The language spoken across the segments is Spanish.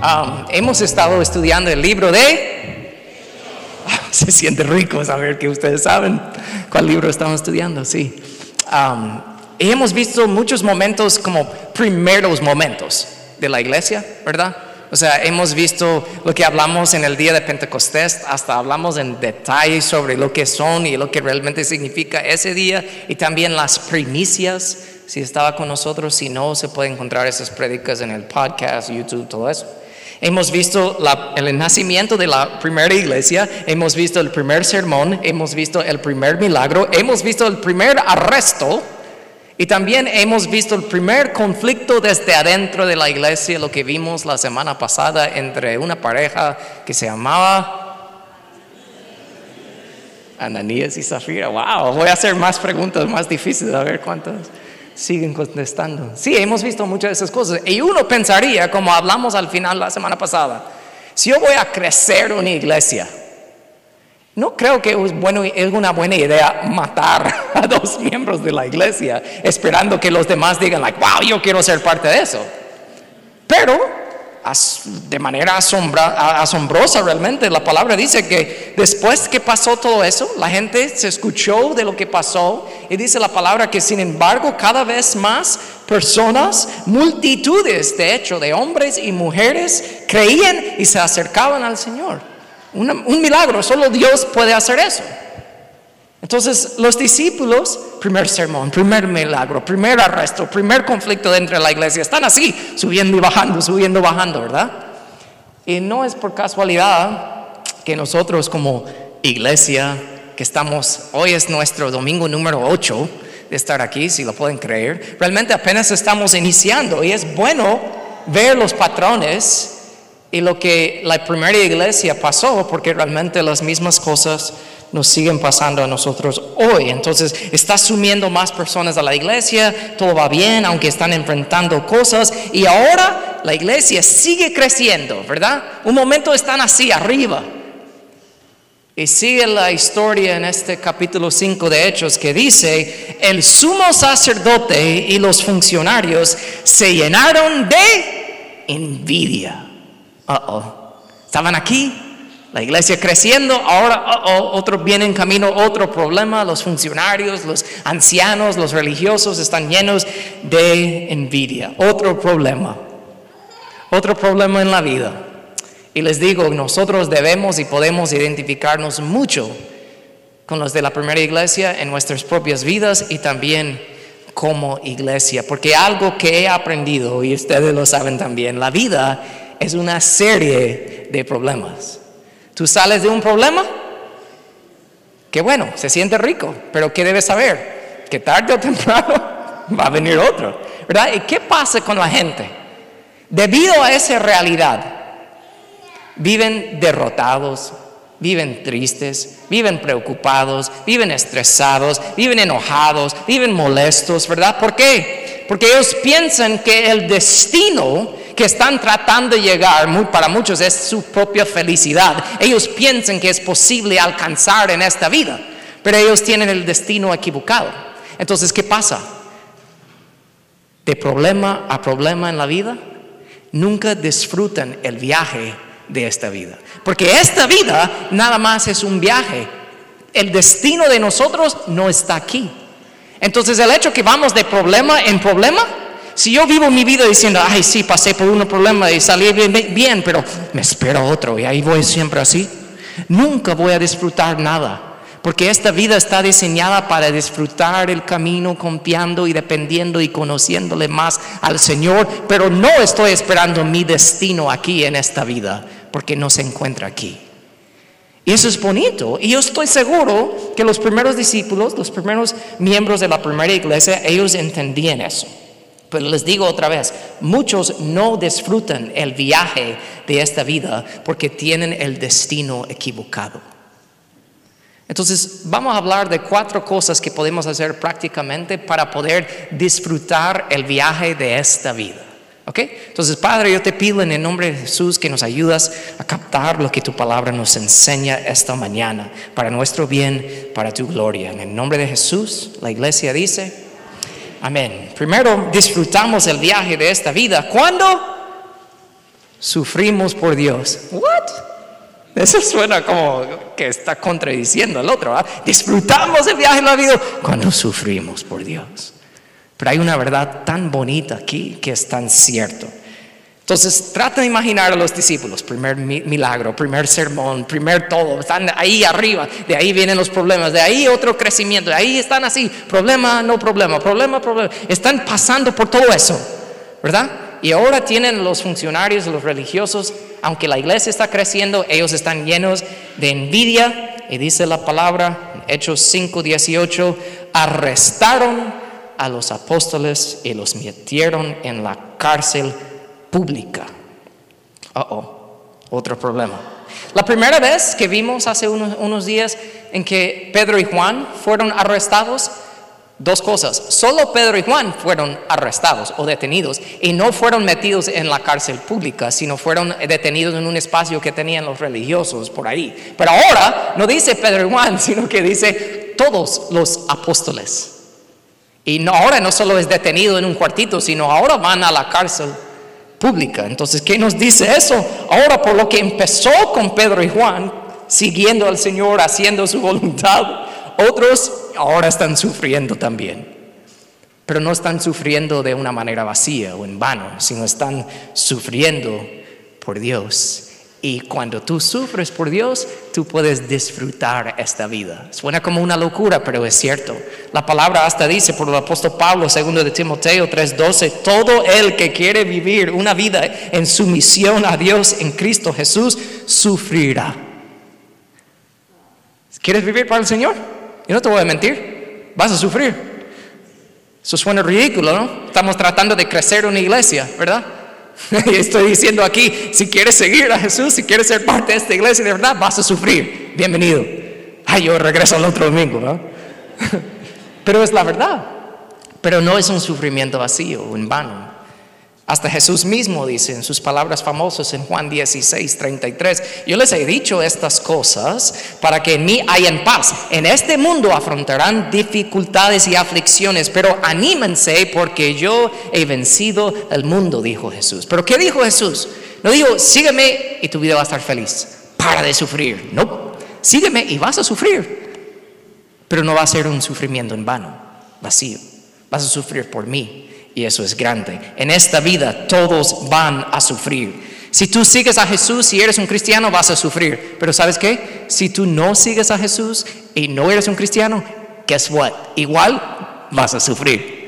Um, hemos estado estudiando el libro de... Ah, se siente rico saber que ustedes saben cuál libro estamos estudiando, sí. Um, hemos visto muchos momentos como primeros momentos de la iglesia, ¿verdad? O sea, hemos visto lo que hablamos en el día de Pentecostés, hasta hablamos en detalle sobre lo que son y lo que realmente significa ese día y también las primicias. Si estaba con nosotros, si no, se puede encontrar esas prédicas en el podcast, YouTube, todo eso. Hemos visto el nacimiento de la primera iglesia, hemos visto el primer sermón, hemos visto el primer milagro, hemos visto el primer arresto y también hemos visto el primer conflicto desde adentro de la iglesia, lo que vimos la semana pasada entre una pareja que se llamaba Ananías y Zafira. Wow, voy a hacer más preguntas más difíciles, a ver cuántas siguen contestando. Sí, hemos visto muchas de esas cosas. Y uno pensaría, como hablamos al final la semana pasada, si yo voy a crecer una iglesia, no creo que es, bueno, es una buena idea matar a dos miembros de la iglesia esperando que los demás digan, like, wow, yo quiero ser parte de eso. Pero de manera asombrosa realmente, la palabra dice que después que pasó todo eso, la gente se escuchó de lo que pasó y dice la palabra que sin embargo cada vez más personas, multitudes de hecho de hombres y mujeres creían y se acercaban al Señor un milagro, solo Dios puede hacer eso. Entonces los discípulos, primer sermón, primer milagro, primer arresto, primer conflicto dentro de la iglesia, están así, subiendo y bajando, subiendo y bajando, ¿verdad? Y no es por casualidad que nosotros como iglesia, que estamos, hoy es nuestro domingo número 8 de estar aquí, si lo pueden creer, realmente apenas estamos iniciando y es bueno ver los patrones y lo que la primera iglesia pasó, porque realmente las mismas cosas nos siguen pasando a nosotros hoy. Entonces está sumiendo más personas a la iglesia, todo va bien, aunque están enfrentando cosas, y ahora la iglesia sigue creciendo, ¿verdad? Un momento están así, arriba. Y sigue la historia en este capítulo 5 de Hechos que dice, el sumo sacerdote y los funcionarios se llenaron de envidia oh, estaban aquí, la iglesia creciendo, ahora oh, otros vienen en camino, otro problema, los funcionarios, los ancianos, los religiosos están llenos de envidia, otro problema, otro problema en la vida. Y les digo, nosotros debemos y podemos identificarnos mucho con los de la primera iglesia en nuestras propias vidas y también como iglesia, porque algo que he aprendido, y ustedes lo saben también, la vida es una serie de problemas. Tú sales de un problema, que bueno, se siente rico, pero ¿qué debes saber? Que tarde o temprano va a venir otro, ¿verdad? ¿Y qué pasa con la gente? Debido a esa realidad, viven derrotados, viven tristes, viven preocupados, viven estresados, viven enojados, viven molestos, ¿verdad? ¿Por qué? Porque ellos piensan que el destino que están tratando de llegar, para muchos es su propia felicidad. Ellos piensan que es posible alcanzar en esta vida, pero ellos tienen el destino equivocado. Entonces, ¿qué pasa? De problema a problema en la vida, nunca disfrutan el viaje de esta vida. Porque esta vida nada más es un viaje. El destino de nosotros no está aquí. Entonces el hecho que vamos de problema en problema si yo vivo mi vida diciendo, ay, sí, pasé por un problema y salí bien, pero me espera otro y ahí voy siempre así, nunca voy a disfrutar nada. Porque esta vida está diseñada para disfrutar el camino confiando y dependiendo y conociéndole más al Señor, pero no estoy esperando mi destino aquí en esta vida, porque no se encuentra aquí. Y eso es bonito. Y yo estoy seguro que los primeros discípulos, los primeros miembros de la primera iglesia, ellos entendían eso. Pero les digo otra vez, muchos no disfrutan el viaje de esta vida porque tienen el destino equivocado. Entonces, vamos a hablar de cuatro cosas que podemos hacer prácticamente para poder disfrutar el viaje de esta vida. ¿Ok? Entonces, Padre, yo te pido en el nombre de Jesús que nos ayudas a captar lo que tu palabra nos enseña esta mañana, para nuestro bien, para tu gloria. En el nombre de Jesús, la iglesia dice, Amén. Primero disfrutamos el viaje de esta vida. ¿Cuándo? Sufrimos por Dios. ¿What? Eso suena como que está contradiciendo al otro. Disfrutamos el viaje en la vida cuando sufrimos por Dios. Pero hay una verdad tan bonita aquí que es tan cierto. Entonces, trata de imaginar a los discípulos, primer milagro, primer sermón, primer todo, están ahí arriba, de ahí vienen los problemas, de ahí otro crecimiento, de ahí están así, problema, no problema, problema, problema, están pasando por todo eso, ¿verdad? Y ahora tienen los funcionarios, los religiosos, aunque la iglesia está creciendo, ellos están llenos de envidia, y dice la palabra, Hechos 5, 18, arrestaron a los apóstoles y los metieron en la cárcel pública. oh, otro problema. La primera vez que vimos hace unos, unos días en que Pedro y Juan fueron arrestados, Dos cosas, solo Pedro y Juan fueron arrestados o detenidos y no fueron metidos en la cárcel pública, sino fueron detenidos en un espacio que tenían los religiosos por ahí. Pero ahora no dice Pedro y Juan, sino que dice todos los apóstoles. Y no, ahora no solo es detenido en un cuartito, sino ahora van a la cárcel pública. Entonces, ¿qué nos dice eso? Ahora, por lo que empezó con Pedro y Juan, siguiendo al Señor, haciendo su voluntad, otros ahora están sufriendo también. Pero no están sufriendo de una manera vacía o en vano, sino están sufriendo por Dios. Y cuando tú sufres por Dios, tú puedes disfrutar esta vida. Suena como una locura, pero es cierto. La palabra hasta dice por el apóstol Pablo, segundo de Timoteo 3:12, todo el que quiere vivir una vida en sumisión a Dios en Cristo Jesús sufrirá. ¿Quieres vivir para el Señor? Y no te voy a mentir, vas a sufrir. Eso suena ridículo, ¿no? Estamos tratando de crecer una iglesia, ¿verdad? Y estoy diciendo aquí, si quieres seguir a Jesús, si quieres ser parte de esta iglesia, de verdad, vas a sufrir. Bienvenido. Ay, yo regreso el otro domingo, ¿no? Pero es la verdad. Pero no es un sufrimiento vacío en vano. Hasta Jesús mismo dice en sus palabras famosas en Juan 16, 33, yo les he dicho estas cosas para que en mí hayan paz. En este mundo afrontarán dificultades y aflicciones, pero anímense porque yo he vencido el mundo, dijo Jesús. Pero ¿qué dijo Jesús? No dijo, sígueme y tu vida va a estar feliz. Para de sufrir. No, sígueme y vas a sufrir. Pero no va a ser un sufrimiento en vano, vacío. Vas a sufrir por mí y eso es grande. En esta vida todos van a sufrir. Si tú sigues a Jesús y eres un cristiano, vas a sufrir. Pero ¿sabes qué? Si tú no sigues a Jesús y no eres un cristiano, guess what? Igual vas a sufrir.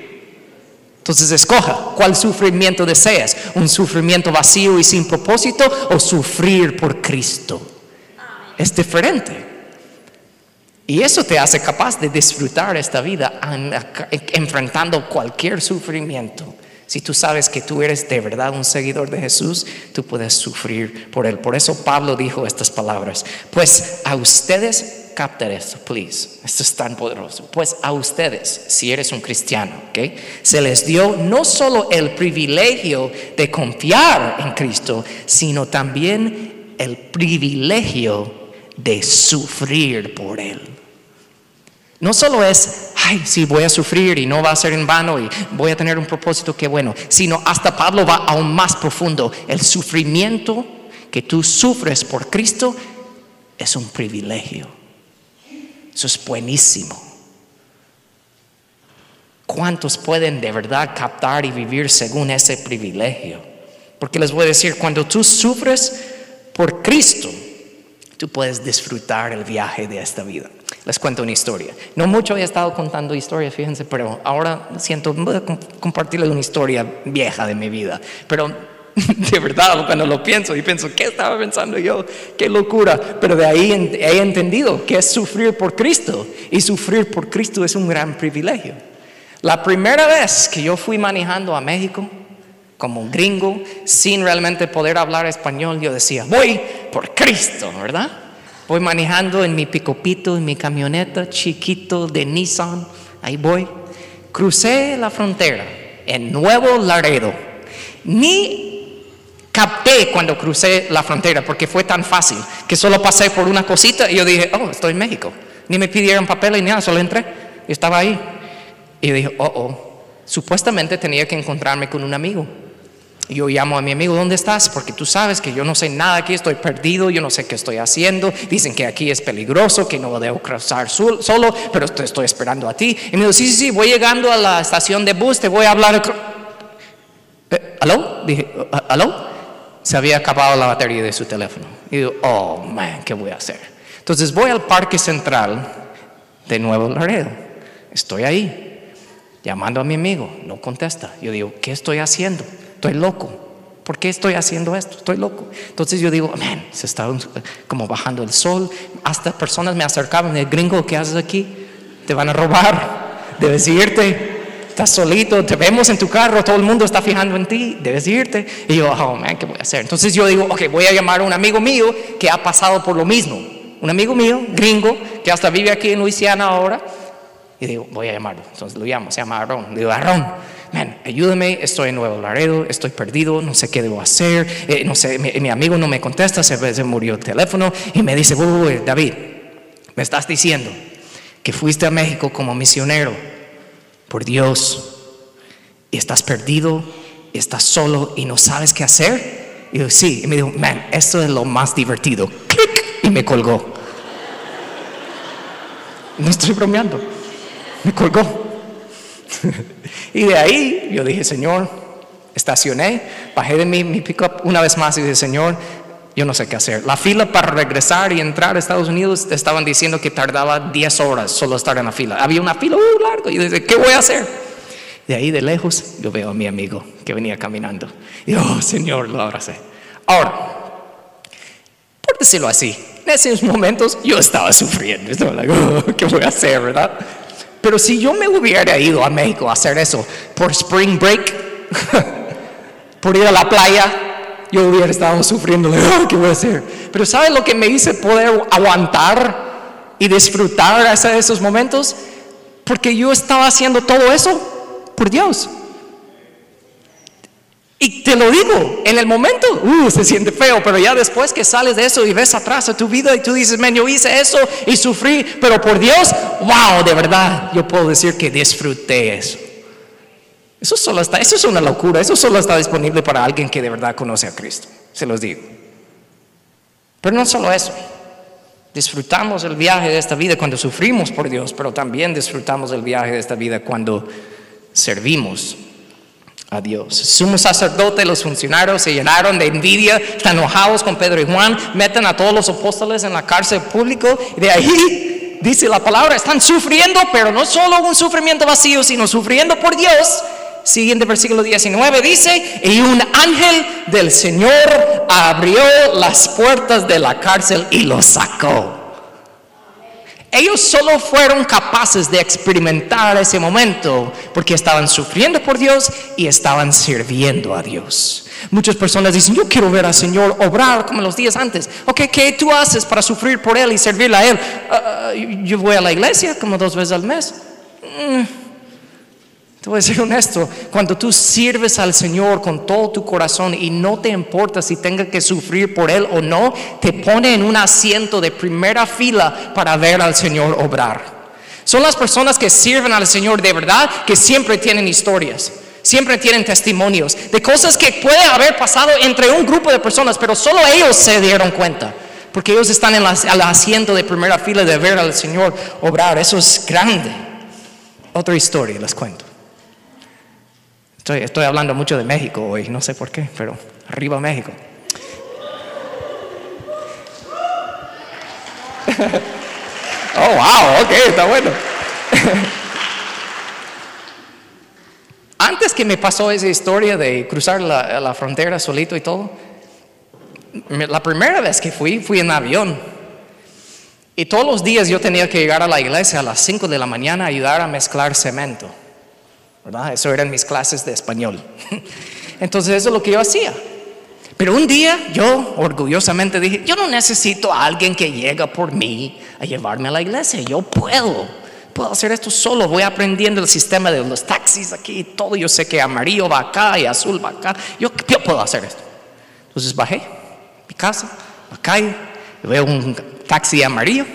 Entonces escoja cuál sufrimiento deseas, un sufrimiento vacío y sin propósito o sufrir por Cristo. Es diferente. Y eso te hace capaz de disfrutar esta vida enfrentando cualquier sufrimiento. Si tú sabes que tú eres de verdad un seguidor de Jesús, tú puedes sufrir por Él. Por eso Pablo dijo estas palabras. Pues a ustedes, captar esto, please. Esto es tan poderoso. Pues a ustedes, si eres un cristiano. Se les dio no solo el privilegio de confiar en Cristo, sino también el privilegio de sufrir por Él. No solo es, ay, sí, voy a sufrir y no va a ser en vano y voy a tener un propósito que bueno, sino hasta Pablo va aún más profundo. El sufrimiento que tú sufres por Cristo es un privilegio. Eso es buenísimo. ¿Cuántos pueden de verdad captar y vivir según ese privilegio? Porque les voy a decir, cuando tú sufres por Cristo, tú puedes disfrutar el viaje de esta vida. Les cuento una historia. No mucho he estado contando historias, fíjense, pero ahora siento compartirles una historia vieja de mi vida. Pero de verdad, cuando lo pienso y pienso, ¿qué estaba pensando yo? Qué locura. Pero de ahí he entendido que es sufrir por Cristo. Y sufrir por Cristo es un gran privilegio. La primera vez que yo fui manejando a México, como gringo, sin realmente poder hablar español, yo decía, voy por Cristo, ¿verdad? Voy manejando en mi picopito, en mi camioneta chiquito de Nissan, ahí voy. Crucé la frontera en Nuevo Laredo. Ni capté cuando crucé la frontera porque fue tan fácil que solo pasé por una cosita y yo dije, oh, estoy en México. Ni me pidieron papel ni nada, solo entré y estaba ahí. Y dije, oh, oh, supuestamente tenía que encontrarme con un amigo. Yo llamo a mi amigo, ¿dónde estás? Porque tú sabes que yo no sé nada aquí, estoy perdido, yo no sé qué estoy haciendo. Dicen que aquí es peligroso, que no debo cruzar sol- solo, pero te estoy esperando a ti. Y me dijo, sí, sí, sí, voy llegando a la estación de bus, te voy a hablar. Eh, ¿Aló? Dije, "¿Ah, ¿aló? Se había acabado la batería de su teléfono. Y digo, oh, man, ¿qué voy a hacer? Entonces voy al Parque Central de Nuevo Laredo. Estoy ahí, llamando a mi amigo, no contesta. Yo digo, ¿qué estoy haciendo? Estoy loco. ¿Por qué estoy haciendo esto? Estoy loco. Entonces yo digo, man, se está como bajando el sol. Hasta personas me acercaban, el gringo, ¿qué haces aquí? Te van a robar, debes irte. Estás solito, te vemos en tu carro, todo el mundo está fijando en ti, debes irte. Y yo, oh man, ¿qué voy a hacer? Entonces yo digo, ok, voy a llamar a un amigo mío que ha pasado por lo mismo. Un amigo mío, gringo, que hasta vive aquí en Luisiana ahora. Y digo, voy a llamarlo. Entonces lo llamo, se llama Aaron. Le digo, Aaron, man, ayúdame, estoy en Nuevo Laredo, estoy perdido, no sé qué debo hacer, eh, no sé, mi, mi amigo no me contesta, se, se murió el teléfono y me dice, "Uy, David, me estás diciendo que fuiste a México como misionero, por Dios, y estás perdido, y estás solo y no sabes qué hacer. Y yo, sí, y me dijo, man, esto es lo más divertido. Y me colgó. No estoy bromeando. Me colgó. y de ahí yo dije, Señor, estacioné, bajé de mi, mi pickup una vez más y dije, Señor, yo no sé qué hacer. La fila para regresar y entrar a Estados Unidos estaban diciendo que tardaba 10 horas solo estar en la fila. Había una fila uh, larga y dije, ¿qué voy a hacer? De ahí de lejos yo veo a mi amigo que venía caminando. Y oh, Señor, lo abracé. Ahora, por decirlo así, en esos momentos yo estaba sufriendo. Estaba like, oh, ¿qué voy a hacer, verdad? Pero si yo me hubiera ido a México a hacer eso por spring break, por ir a la playa, yo hubiera estado sufriendo. oh, ¿Qué voy a hacer? Pero ¿sabes lo que me hice poder aguantar y disfrutar hasta esos momentos? Porque yo estaba haciendo todo eso por Dios. Y te lo digo, en el momento, uh, se siente feo, pero ya después que sales de eso y ves atrás a tu vida y tú dices, man, yo hice eso y sufrí, pero por Dios, wow, de verdad, yo puedo decir que disfruté eso. Eso solo está, eso es una locura, eso solo está disponible para alguien que de verdad conoce a Cristo, se los digo. Pero no solo eso, disfrutamos el viaje de esta vida cuando sufrimos por Dios, pero también disfrutamos el viaje de esta vida cuando servimos a Dios. Sumo sacerdote, los funcionarios se llenaron de envidia, están enojados con Pedro y Juan, meten a todos los apóstoles en la cárcel público y de ahí dice la palabra, están sufriendo, pero no solo un sufrimiento vacío, sino sufriendo por Dios. Siguiente versículo 19 dice, y un ángel del Señor abrió las puertas de la cárcel y los sacó. Ellos solo fueron capaces de experimentar ese momento porque estaban sufriendo por Dios y estaban sirviendo a Dios. Muchas personas dicen, yo quiero ver al Señor obrar como los días antes. Ok, ¿qué tú haces para sufrir por Él y servirle a Él? Uh, yo voy a la iglesia como dos veces al mes. Mm. Te voy a ser honesto, cuando tú sirves al Señor con todo tu corazón y no te importa si tenga que sufrir por Él o no, te pone en un asiento de primera fila para ver al Señor obrar. Son las personas que sirven al Señor de verdad que siempre tienen historias, siempre tienen testimonios de cosas que puede haber pasado entre un grupo de personas, pero solo ellos se dieron cuenta. Porque ellos están en el asiento de primera fila de ver al Señor obrar. Eso es grande. Otra historia les cuento. Estoy, hablando mucho de México hoy, no sé por qué, pero arriba México. oh, wow, ok, está bueno. Antes que me pasó esa historia de cruzar la, la, frontera solito y todo, la primera vez que fui, fui en avión. Y todos los días yo tenía que llegar a la iglesia a las 5 de la mañana a ayudar a mezclar cemento. ¿Verdad? Eso eran mis clases de español. Entonces eso es lo que yo hacía. Pero un día yo orgullosamente dije, yo no necesito a alguien que llega por mí a llevarme a la iglesia, yo puedo, puedo hacer esto solo, voy aprendiendo el sistema de los taxis aquí y todo, yo sé que amarillo va acá y azul va acá, yo, puedo hacer esto. Entonces bajé mi casa, la calle, veo un taxi amarillo,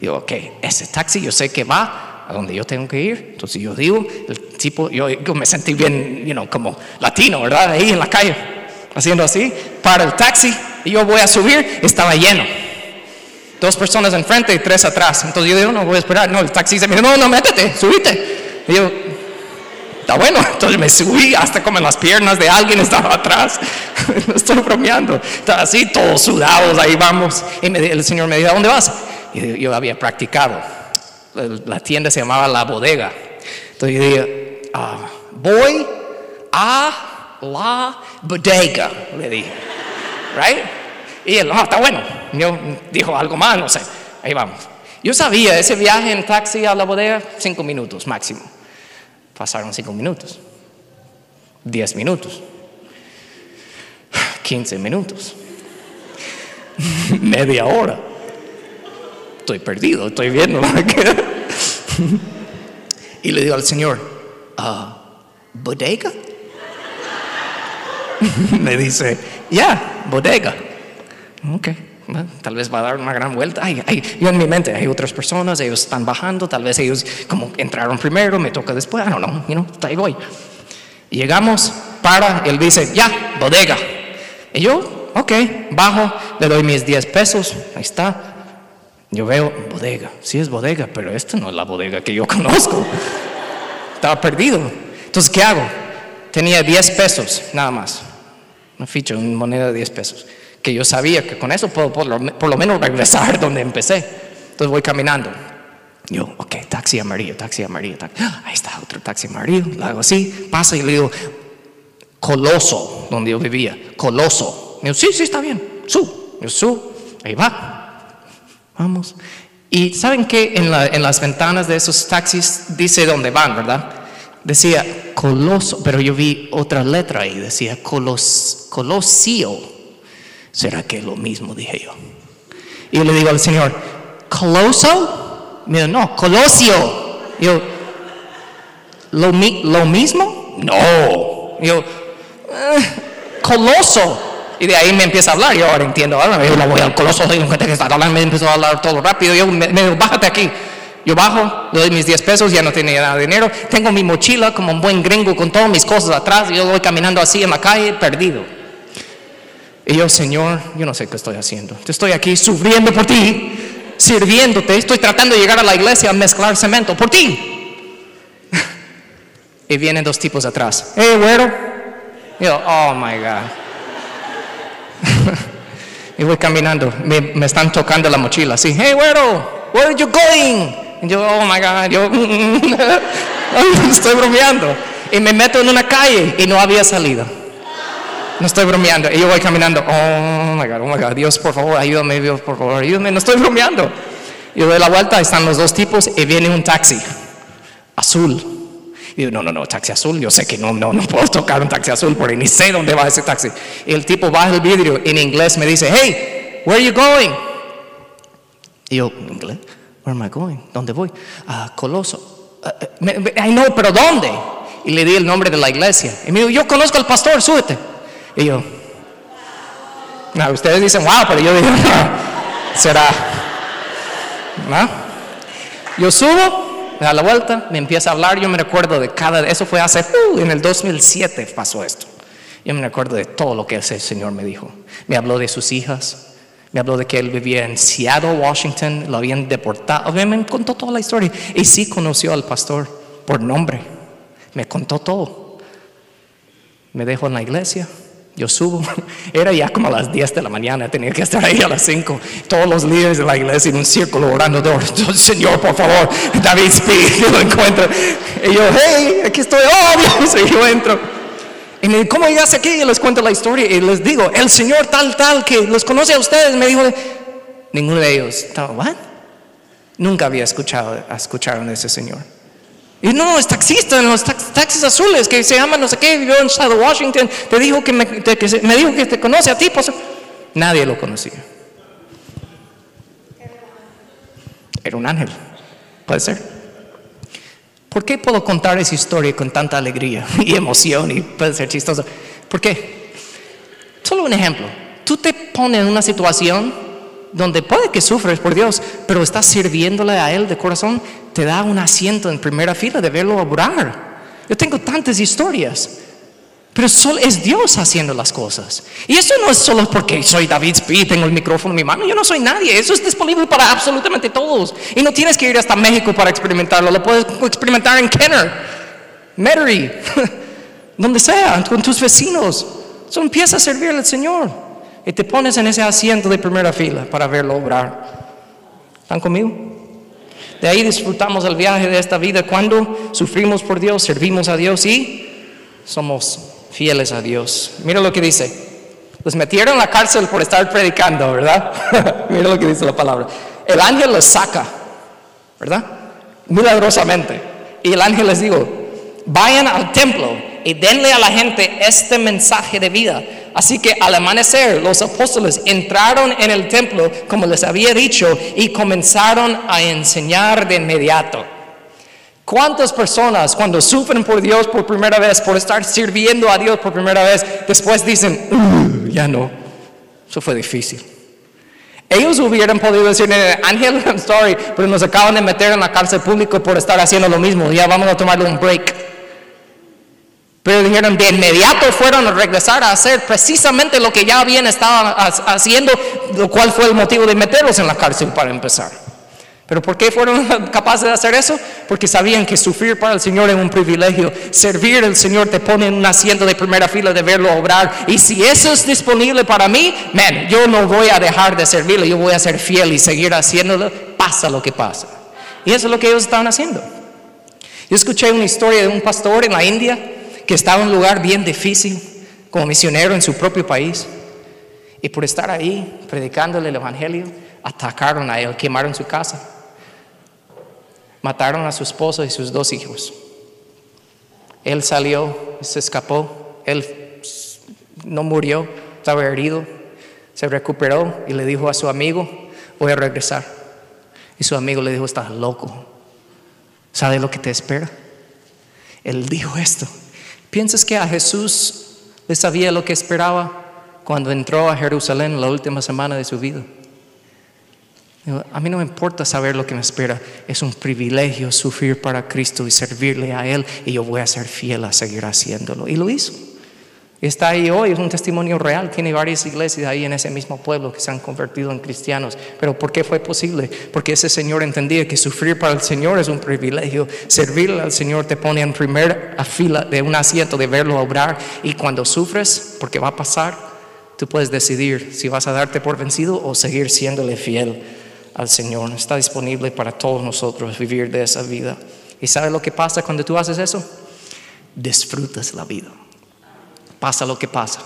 Digo, ok, ese taxi yo sé que va a donde yo tengo que ir. Entonces yo digo, el tipo, yo, yo me sentí bien, you know, como latino, ¿verdad? Ahí en la calle, haciendo así, para el taxi y yo voy a subir, estaba lleno. Dos personas enfrente y tres atrás. Entonces yo digo, no voy a esperar. No, el taxi se me dijo, no, no, métete, subite. Yo, está bueno. Entonces me subí hasta como en las piernas de alguien estaba atrás. no estoy bromeando. Estaba así, todos sudados, ahí vamos. Y me, el Señor me dijo, ¿a dónde vas? Y yo había practicado. La tienda se llamaba La Bodega. Entonces yo dije, ah, voy a la bodega, le dije. Right? Y él, no, está bueno. Yo dijo algo más, no sé. Ahí vamos. Yo sabía, ese viaje en taxi a la bodega, cinco minutos máximo. Pasaron cinco minutos. Diez minutos. Quince minutos. Media hora. Estoy perdido, estoy viendo. y le digo al Señor, ah, ¿bodega? Me dice, ya, bodega. Ok, tal vez va a dar una gran vuelta. Ay, ay, yo en mi mente, hay otras personas, ellos están bajando, tal vez ellos como entraron primero, me toca después, I don't know, you know, ahí voy. Llegamos, para, él dice, ya, bodega. Y yo, ok, bajo, le doy mis 10 pesos, ahí está. Yo veo bodega, sí es bodega, pero esta no es la bodega que yo conozco. Estaba perdido. Entonces, ¿qué hago? Tenía 10 pesos, nada más. Una ficha, una moneda de 10 pesos que yo sabía que con eso puedo por lo, menos regresar donde empecé. Entonces voy caminando. Yo, ok, taxi amarillo, taxi amarillo. Taxi. Ahí está otro taxi amarillo. Lo hago así, pasa y le digo, Coloso, donde yo vivía, Coloso. Digo, sí, sí, está bien, su. Yo su, ahí va. Vamos. Y saben que en, las ventanas de esos taxis dice dónde van, ¿verdad? Decía Coloso, pero yo vi otra letra ahí, decía Colos, Colosio. ¿Será que es lo mismo? Dije yo. Y le digo al Señor, ¿Coloso? Mira, no, Colosio. yo, ¿lo, ¿lo mismo? No. yo, eh, Coloso. Y de ahí me empieza a hablar. Yo ahora entiendo. Ahora yo voy al Coloso. que está. Me empezó a hablar todo rápido. Yo me, me bájate aquí. Yo bajo, le doy mis 10 pesos, ya no tenía nada de dinero. Tengo mi mochila como un buen gringo con todas mis cosas atrás. Y yo voy caminando así en la calle, perdido. Y yo, Señor, yo no sé qué estoy haciendo. Estoy aquí sufriendo por ti, sirviéndote. Estoy tratando de llegar a la iglesia a mezclar cemento por ti. y vienen dos tipos atrás. Hey, güero. Y yo, oh my God. Y voy caminando. Me, están tocando la mochila así. Hey, güero, where are you going? Y yo, oh my God. Yo, estoy bromeando. Y me meto en una calle y no había salida. No estoy bromeando. Y yo voy caminando. Oh my God, oh my God. Dios, por favor, ayúdame, Dios, por favor, ayúdame. No estoy bromeando. Y doy la vuelta, están los dos tipos y viene un taxi azul. Y yo, no, no, no, taxi azul. Yo sé que no, no, no puedo tocar un taxi azul porque ni sé dónde va ese taxi. El tipo baja el vidrio en inglés, me dice, hey, where are you going? Y yo, inglés, where am I going? ¿Dónde voy? A Coloso. Uh, I know, pero ¿dónde? Y le di el nombre de la iglesia. Y me dijo, yo conozco al pastor, súbete. Y yo, no, ustedes dicen, wow, pero yo digo, no, será. ¿No? Yo subo, me da la vuelta, me empieza a hablar, yo me recuerdo de cada, eso fue hace, uh, en el 2007 pasó esto. Yo me recuerdo de todo lo que ese Señor me dijo. Me habló de sus hijas, me habló de que él vivía en Seattle, Washington, lo habían deportado, me contó toda la historia. Y sí conoció al pastor por nombre, me contó todo. Me dejó en la iglesia, yo subo, era ya como a las 10 de la mañana, tenía que estar ahí a las 5. Todos los líderes de la iglesia en un círculo orando, Señor, por favor, David Speed, yo lo encuentro. Y yo, hey, aquí estoy, oh Dios, y yo entro. Y me dice, ¿cómo llegaste aquí? Y les cuento la historia y les digo, el Señor tal, tal, que los conoce a ustedes, me dijo, ninguno de ellos, ¿what? Nunca había escuchado, escucharon de ese Señor. Y no, es taxista los taxis azules que se llama no sé qué, vivió en Shadow Washington, te dijo que me, me dijo que te conoce a ti. Pues, nadie lo conocía. Era un ángel, puede ser. ¿Por qué puedo contar esa historia con tanta alegría y emoción y puede ser chistoso? ¿Por qué? Solo un ejemplo. Tú te pones en una situación donde puede que sufres por Dios, pero estás sirviéndole a Él de corazón, te da un asiento en primera fila de verlo obrar. Yo tengo tantas historias, pero solo es Dios haciendo las cosas. Y eso no es solo porque soy David Speed, tengo el micrófono en mi mano, yo no soy nadie, eso es disponible para absolutamente todos. Y no tienes que ir hasta México para experimentarlo, lo puedes experimentar en Kenner, Metairie, donde sea, con tus vecinos. Solo empieza a servir al Señor y te pones en ese asiento de primera fila para verlo obrar. ¿Están conmigo? De ahí disfrutamos el viaje de esta vida cuando sufrimos por Dios, servimos a Dios y somos fieles a Dios. Mira lo que dice. Los metieron en la cárcel por estar predicando, ¿verdad? Mira lo que dice la palabra. El ángel los saca, ¿verdad? Milagrosamente. Y el ángel les dijo, vayan al templo y denle a la gente este mensaje de vida. Así que al amanecer los apóstoles entraron en el templo como les había dicho y comenzaron a enseñar de inmediato. ¿Cuántas personas cuando sufren por Dios por primera vez, por estar sirviendo a Dios por primera vez, después dicen, uh, ya no, eso fue difícil? Ellos hubieran podido decir, Ángel, I'm sorry, pero nos acaban de meter en la cárcel pública por estar haciendo lo mismo, ya vamos a tomarle un break. Pero dijeron, de inmediato fueron a regresar a hacer precisamente lo que ya habían estado haciendo, lo cual fue el motivo de meterlos en la cárcel para empezar. ¿Pero por qué fueron capaces de hacer eso? Porque sabían que sufrir para el Señor es un privilegio. Servir al Señor te pone en un asiento de primera fila de verlo obrar. Y si eso es disponible para mí, man, yo no voy a dejar de servirle, yo voy a ser fiel y seguir haciéndolo, pasa lo que pasa. Y eso es lo que ellos estaban haciendo. Yo escuché una historia de un pastor en la India que estaba en un lugar bien difícil como misionero en su propio país. Y por estar ahí predicándole el Evangelio, atacaron a él, quemaron su casa. Mataron a su esposo y sus dos hijos. Él salió, se escapó, él no murió, estaba herido, se recuperó y le dijo a su amigo, voy a regresar. Y su amigo le dijo, estás loco, ¿sabe lo que te espera? Él dijo esto. ¿Piensas que a Jesús le sabía lo que esperaba cuando entró a Jerusalén la última semana de su vida? A mí no me importa saber lo que me espera. Es un privilegio sufrir para Cristo y servirle a Él. Y yo voy a ser fiel a seguir haciéndolo. Y lo hizo. Está ahí hoy, es un testimonio real. Tiene varias iglesias ahí en ese mismo pueblo que se han convertido en cristianos. Pero ¿por qué fue posible? Porque ese Señor entendía que sufrir para el Señor es un privilegio. Servirle al Señor te pone en primera fila de un asiento de verlo obrar. Y cuando sufres, porque va a pasar, tú puedes decidir si vas a darte por vencido o seguir siéndole fiel al Señor. Está disponible para todos nosotros vivir de esa vida. ¿Y sabe lo que pasa cuando tú haces eso? Disfrutas la vida. Pasa lo que pasa.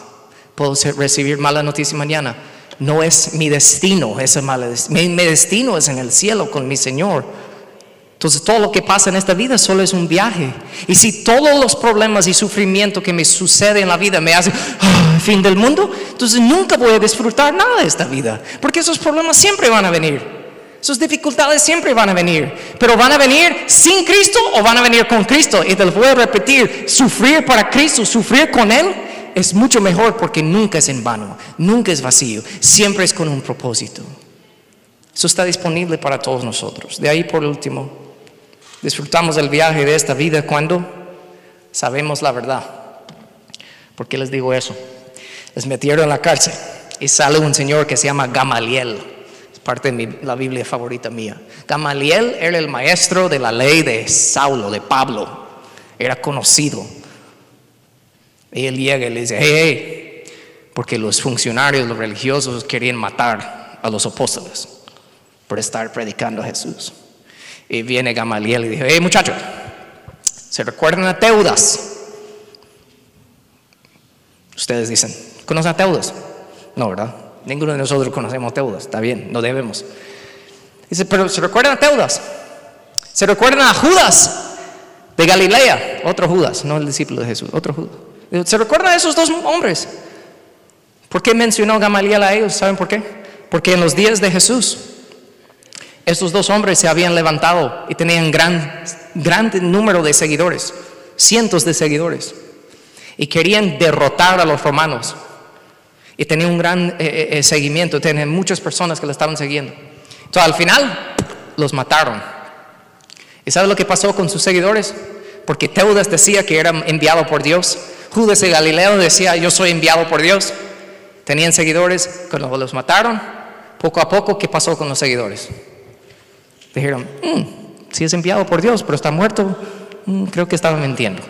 Puedo recibir mala noticia mañana. No es mi destino ese mala mi, mi destino es en el cielo con mi Señor. Entonces todo lo que pasa en esta vida solo es un viaje. Y si todos los problemas y sufrimiento que me sucede en la vida me hacen ah, fin del mundo, entonces nunca voy a disfrutar nada de esta vida. Porque esos problemas siempre van a venir. Sus dificultades siempre van a venir, pero van a venir sin Cristo o van a venir con Cristo. Y te lo voy a repetir, sufrir para Cristo, sufrir con Él es mucho mejor porque nunca es en vano, nunca es vacío, siempre es con un propósito. Eso está disponible para todos nosotros. De ahí por último, disfrutamos del viaje de esta vida cuando sabemos la verdad. ¿Por qué les digo eso? Les metieron en la cárcel y sale un señor que se llama Gamaliel parte de la Biblia favorita mía. Gamaliel era el maestro de la ley de Saulo, de Pablo. Era conocido. Y él llega y le dice, hey, hey, porque los funcionarios, los religiosos querían matar a los apóstoles por estar predicando a Jesús. Y viene Gamaliel y dice, hey muchachos, ¿se recuerdan a Teudas? Ustedes dicen, ¿conocen a Teudas? No, ¿verdad? Ninguno de nosotros conocemos Teudas, está bien, no debemos. Dice, pero ¿se recuerdan a Teudas? ¿Se recuerdan a Judas de Galilea? Otro Judas, no el discípulo de Jesús, otro Judas. ¿Se recuerdan a esos dos hombres? ¿Por qué mencionó Gamaliel a ellos? ¿Saben por qué? Porque en los días de Jesús, esos dos hombres se habían levantado y tenían gran, gran número de seguidores, cientos de seguidores, y querían derrotar a los romanos. Y tenía un gran eh, eh, eh, seguimiento, tenía muchas personas que lo estaban siguiendo. Entonces al final los mataron. ¿Y sabe lo que pasó con sus seguidores? Porque Teudas decía que era enviado por Dios. Judas de Galileo decía, yo soy enviado por Dios. Tenían seguidores, cuando los mataron, poco a poco, ¿qué pasó con los seguidores? Dijeron, mm, si es enviado por Dios, pero está muerto, mm, creo que estaba mintiendo.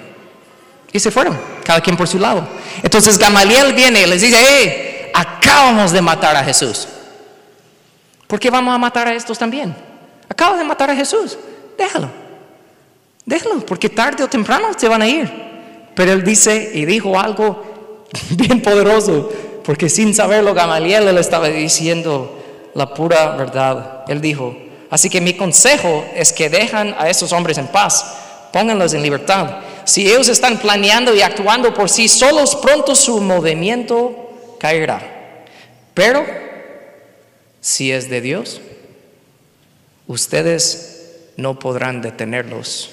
Y se fueron, cada quien por su lado. Entonces Gamaliel viene y les dice, hey, acabamos de matar a Jesús. ¿Por qué vamos a matar a estos también? Acabo de matar a Jesús. Déjalo. Déjalo, porque tarde o temprano se van a ir. Pero él dice y dijo algo bien poderoso, porque sin saberlo Gamaliel le estaba diciendo la pura verdad. Él dijo, así que mi consejo es que dejan a esos hombres en paz, pónganlos en libertad. Si ellos están planeando y actuando por sí solos, pronto su movimiento caerá. Pero si es de Dios, ustedes no podrán detenerlos.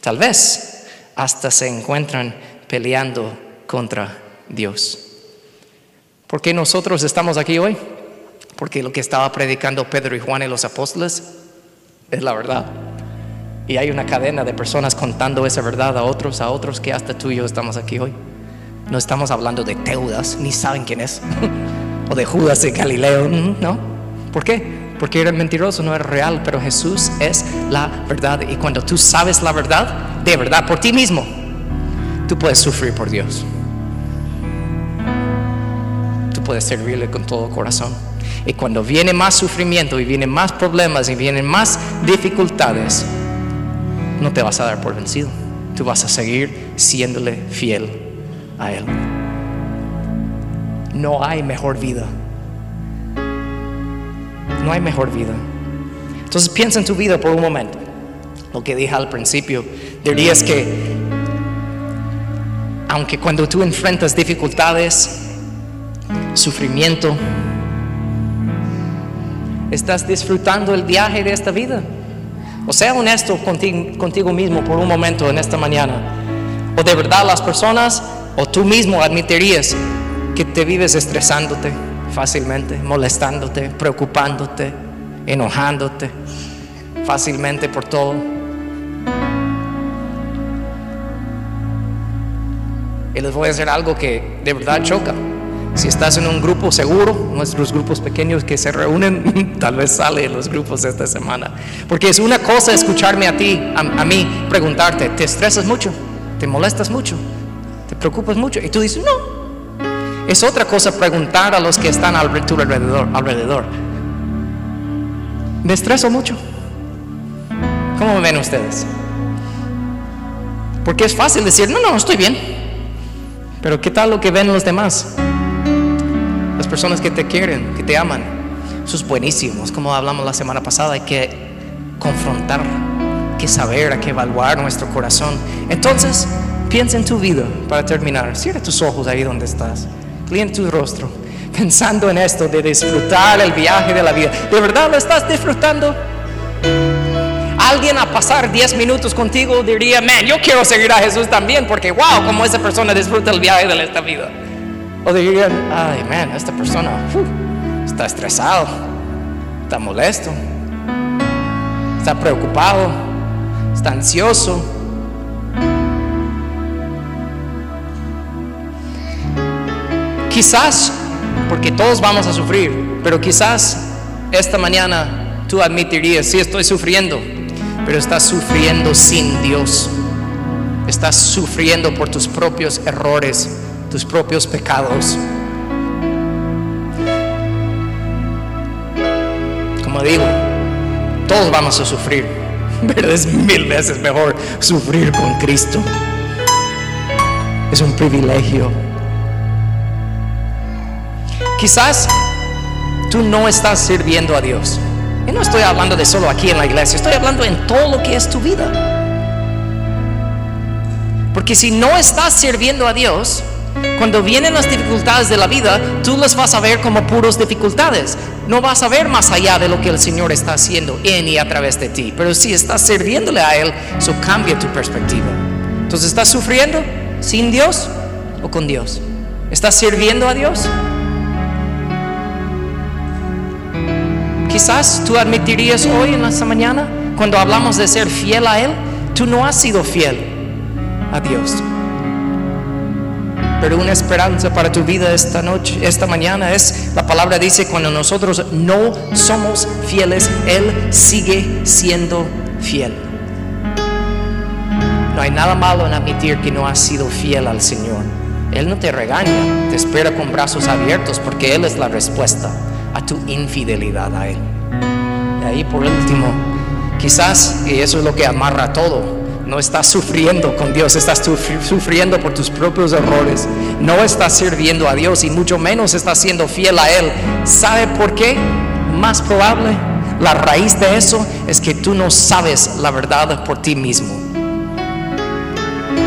Tal vez hasta se encuentran peleando contra Dios. ¿Por qué nosotros estamos aquí hoy? Porque lo que estaba predicando Pedro y Juan y los apóstoles es la verdad. Y hay una cadena de personas contando esa verdad a otros, a otros que hasta tú y yo estamos aquí hoy. No estamos hablando de Teudas, ni saben quién es. o de Judas de Galileo, no. ¿Por qué? Porque era mentiroso, no era real, pero Jesús es la verdad. Y cuando tú sabes la verdad, de verdad, por ti mismo, tú puedes sufrir por Dios. Tú puedes servirle con todo corazón. Y cuando viene más sufrimiento y vienen más problemas y vienen más dificultades, no te vas a dar por vencido. Tú vas a seguir siéndole fiel a Él. No hay mejor vida no hay mejor vida. Entonces piensa en tu vida por un momento. Lo que dije al principio, dirías que aunque cuando tú enfrentas dificultades, sufrimiento, estás disfrutando el viaje de esta vida. O sea honesto contigo, contigo mismo por un momento en esta mañana. O de verdad las personas o tú mismo admitirías que te vives estresándote fácilmente, molestándote, preocupándote, enojándote fácilmente por todo. Y les voy a hacer algo que de verdad choca. Si estás en un grupo seguro, nuestros grupos pequeños que se reúnen, tal vez sale en los grupos esta semana. Porque es una cosa escucharme a ti, a, mí, preguntarte, ¿te estresas mucho? ¿Te molestas mucho? ¿Te preocupas mucho? Y tú dices, no, es otra cosa preguntar a los que están a tu alrededor, alrededor. Me estreso mucho. ¿Cómo me ven ustedes? Porque es fácil decir, no, no, estoy bien. Pero ¿qué tal lo que ven los demás? Las personas que te quieren, que te aman. Eso es buenísimo. como hablamos la semana pasada. Hay que confrontar, hay que saber, hay que evaluar nuestro corazón. Entonces, piensa en tu vida para terminar. Cierra tus ojos ahí donde estás en tu rostro, pensando en esto de disfrutar el viaje de la vida. ¿De verdad lo estás disfrutando? Alguien a pasar 10 minutos contigo diría, man, yo quiero seguir a Jesús también, porque wow, como esa persona disfruta el viaje de esta vida. O dirían, ay, man, esta persona está estresado, está molesto, está preocupado, está ansioso Quizás, porque todos vamos a sufrir, pero quizás esta mañana tú admitirías, sí estoy sufriendo, pero estás sufriendo sin Dios. Estás sufriendo por tus propios errores, tus propios pecados. Como digo, todos vamos a sufrir, pero es mil veces mejor sufrir con Cristo. Es un privilegio Quizás tú no estás sirviendo a Dios. Y no estoy hablando de solo aquí en la iglesia, estoy hablando en todo lo que es tu vida. Porque si no estás sirviendo a Dios, cuando vienen las dificultades de la vida, tú las vas a ver como puras dificultades. No vas a ver más allá de lo que el Señor está haciendo en y a través de ti. Pero si estás sirviéndole a Él, eso cambia tu perspectiva. Entonces, ¿estás sufriendo sin Dios o con Dios? ¿Estás sirviendo a Dios? Quizás tú admitirías hoy en esta mañana, cuando hablamos de ser fiel a Él, tú no has sido fiel a Dios. Pero una esperanza para tu vida esta noche, esta mañana es, la palabra dice, cuando nosotros no somos fieles, Él sigue siendo fiel. No hay nada malo en admitir que no has sido fiel al Señor. Él no te regaña, te espera con brazos abiertos porque Él es la respuesta a tu infidelidad a Él. Y ahí por último, quizás, y eso es lo que amarra todo, no estás sufriendo con Dios, estás sufriendo por tus propios errores. No estás sirviendo a Dios y mucho menos estás siendo fiel a Él. ¿Sabe por qué? Más probable, la raíz de eso es que tú no sabes la verdad por ti mismo.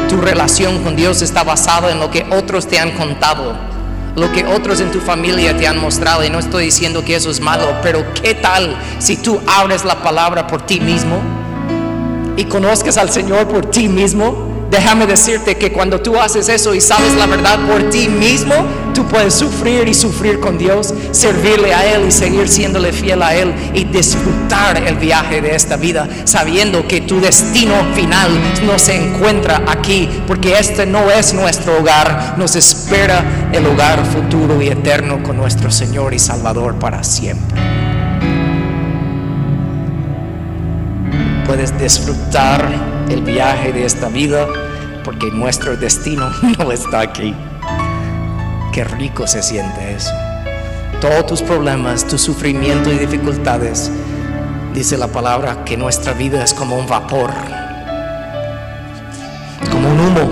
Tu relación con Dios está basada en lo que otros te han contado, lo que otros en tu familia te han mostrado. Y no estoy diciendo que eso es malo, pero ¿qué tal si tú abres la palabra por ti mismo y conozcas al Señor por ti mismo? Déjame decirte que cuando tú haces eso y sabes la verdad por ti mismo, tú puedes sufrir y sufrir con Dios, servirle a Él y seguir siéndole fiel a Él y disfrutar el viaje de esta vida, sabiendo que tu destino final no se encuentra aquí, porque este no es nuestro hogar, nos espera el hogar futuro y eterno con nuestro Señor y Salvador para siempre. Puedes disfrutar el viaje de esta vida porque nuestro destino no está aquí. Qué rico se siente eso. Todos tus problemas, tu sufrimiento y dificultades, dice la palabra que nuestra vida es como un vapor, como un humo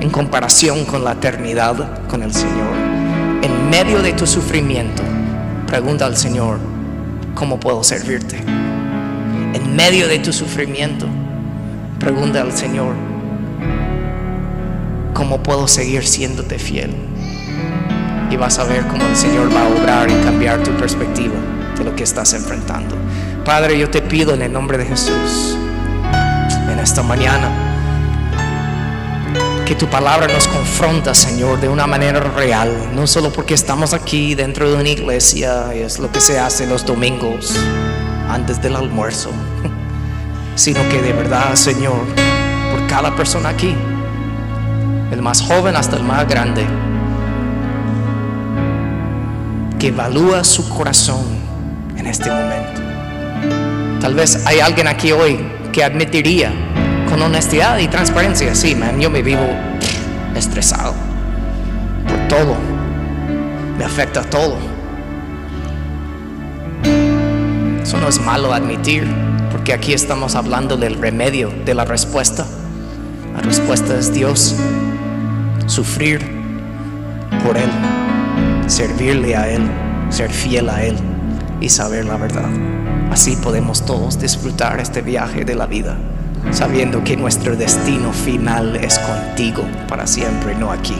en comparación con la eternidad con el Señor. En medio de tu sufrimiento, pregunta al Señor, ¿cómo puedo servirte? Medio de tu sufrimiento, Pregunta al Señor, ¿cómo puedo seguir siéndote fiel? Y vas a ver cómo el Señor va a obrar y cambiar tu perspectiva de lo que estás enfrentando. Padre, yo te pido en el nombre de Jesús, en esta mañana, que tu palabra nos confronta, Señor, de una manera real, no solo porque estamos aquí dentro de una iglesia, y es lo que se hace los domingos antes del almuerzo sino que de verdad, Señor, por cada persona aquí, el más joven hasta el más grande, que evalúa su corazón en este momento. Tal vez hay alguien aquí hoy que admitiría con honestidad y transparencia, sí, man, yo me vivo estresado por todo, me afecta todo. Eso no es malo admitir porque aquí estamos hablando del remedio, de la respuesta. La respuesta es Dios, sufrir por Él, servirle a Él, ser fiel a Él y saber la verdad. Así podemos todos disfrutar este viaje de la vida, sabiendo que nuestro destino final es contigo para siempre, no aquí.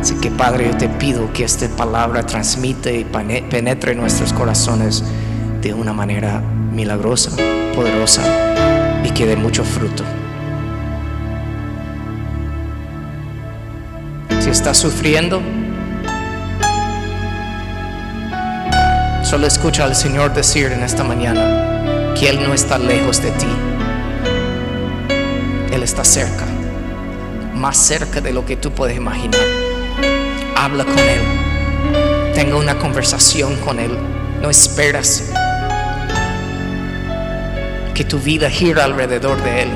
Así que Padre, yo te pido que esta palabra transmite y penetre en nuestros corazones de una manera milagrosa, poderosa y que dé mucho fruto. Si estás sufriendo, solo escucha al Señor decir en esta mañana que Él no está lejos de ti. Él está cerca, más cerca de lo que tú puedes imaginar. Habla con Él, tenga una conversación con Él, no esperas que tu vida gira alrededor de Él.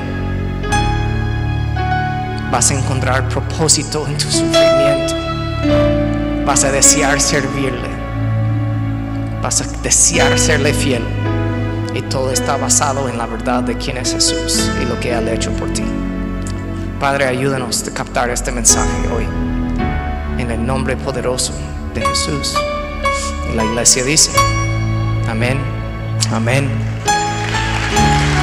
Vas a encontrar propósito en tu sufrimiento. Vas a desear servirle. Vas a desear serle fiel. Y todo está basado en la verdad de quién es Jesús y lo que Él ha hecho por ti. Padre, ayúdanos a captar este mensaje hoy. En el nombre poderoso de Jesús. Y la iglesia dice, amén, amén. Thank you.